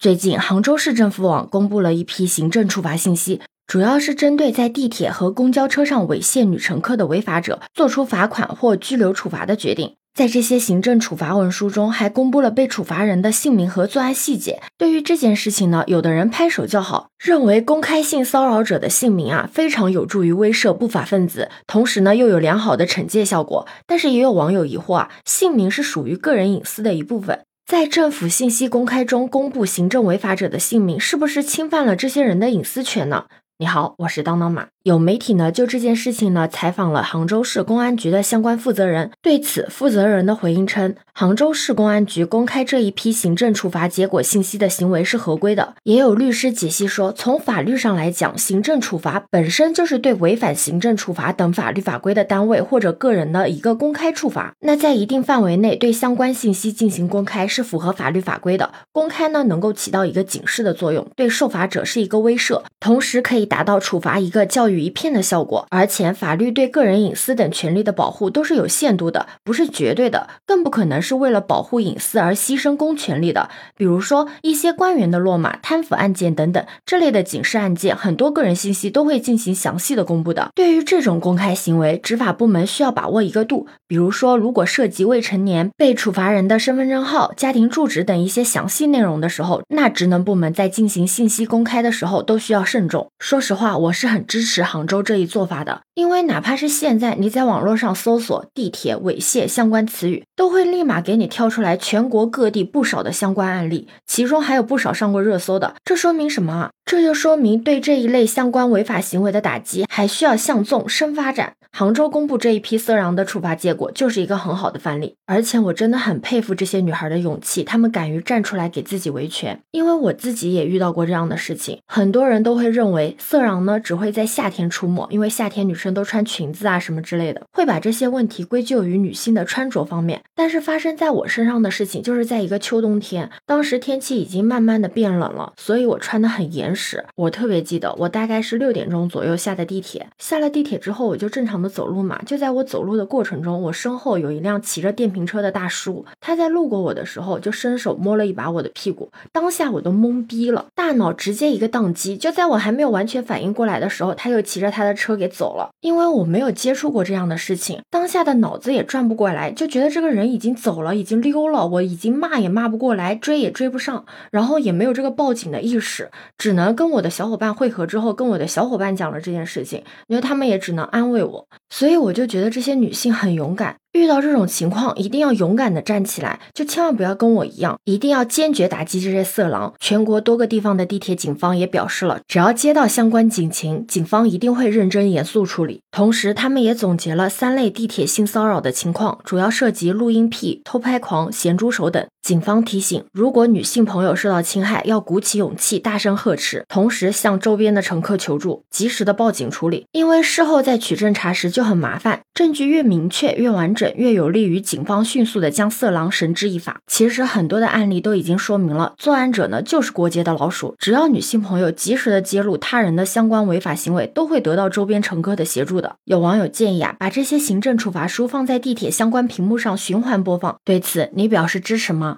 最近，杭州市政府网公布了一批行政处罚信息，主要是针对在地铁和公交车上猥亵女乘客的违法者，做出罚款或拘留处罚的决定。在这些行政处罚文书中，还公布了被处罚人的姓名和作案细节。对于这件事情呢，有的人拍手叫好，认为公开性骚扰者的姓名啊，非常有助于威慑不法分子，同时呢，又有良好的惩戒效果。但是也有网友疑惑啊，姓名是属于个人隐私的一部分。在政府信息公开中公布行政违法者的姓名，是不是侵犯了这些人的隐私权呢？你好，我是当当马。有媒体呢就这件事情呢采访了杭州市公安局的相关负责人，对此负责人的回应称，杭州市公安局公开这一批行政处罚结果信息的行为是合规的。也有律师解析说，从法律上来讲，行政处罚本身就是对违反行政处罚等法律法规的单位或者个人的一个公开处罚。那在一定范围内对相关信息进行公开是符合法律法规的。公开呢能够起到一个警示的作用，对受罚者是一个威慑，同时可以达到处罚一个教育。一片的效果，而且法律对个人隐私等权利的保护都是有限度的，不是绝对的，更不可能是为了保护隐私而牺牲公权力的。比如说一些官员的落马、贪腐案件等等这类的警示案件，很多个人信息都会进行详细的公布的。对于这种公开行为，执法部门需要把握一个度。比如说，如果涉及未成年被处罚人的身份证号、家庭住址等一些详细内容的时候，那职能部门在进行信息公开的时候都需要慎重。说说实话，我是很支持。杭州这一做法的，因为哪怕是现在你在网络上搜索地铁猥亵相关词语，都会立马给你跳出来全国各地不少的相关案例，其中还有不少上过热搜的。这说明什么？这就说明对这一类相关违法行为的打击还需要向纵深发展。杭州公布这一批色狼的处罚结果，就是一个很好的范例。而且我真的很佩服这些女孩的勇气，她们敢于站出来给自己维权。因为我自己也遇到过这样的事情。很多人都会认为色狼呢只会在夏天出没，因为夏天女生都穿裙子啊什么之类的，会把这些问题归咎于女性的穿着方面。但是发生在我身上的事情，就是在一个秋冬天，当时天气已经慢慢的变冷了，所以我穿的很严实。我特别记得，我大概是六点钟左右下的地铁，下了地铁之后，我就正常的。走路嘛，就在我走路的过程中，我身后有一辆骑着电瓶车的大叔，他在路过我的时候就伸手摸了一把我的屁股，当下我都懵逼了，大脑直接一个宕机。就在我还没有完全反应过来的时候，他就骑着他的车给走了。因为我没有接触过这样的事情，当下的脑子也转不过来，就觉得这个人已经走了，已经溜了，我已经骂也骂不过来，追也追不上，然后也没有这个报警的意识，只能跟我的小伙伴汇合之后，跟我的小伙伴讲了这件事情，因为他们也只能安慰我。所以我就觉得这些女性很勇敢。遇到这种情况，一定要勇敢的站起来，就千万不要跟我一样，一定要坚决打击这些色狼。全国多个地方的地铁警方也表示了，只要接到相关警情，警方一定会认真严肃处理。同时，他们也总结了三类地铁性骚扰的情况，主要涉及录音癖、偷拍狂、咸猪手等。警方提醒，如果女性朋友受到侵害，要鼓起勇气，大声呵斥，同时向周边的乘客求助，及时的报警处理。因为事后再取证查实就很麻烦，证据越明确越完整。越有利于警方迅速的将色狼绳之以法。其实很多的案例都已经说明了，作案者呢就是过街的老鼠。只要女性朋友及时的揭露他人的相关违法行为，都会得到周边乘客的协助的。有网友建议啊，把这些行政处罚书放在地铁相关屏幕上循环播放。对此你表示支持吗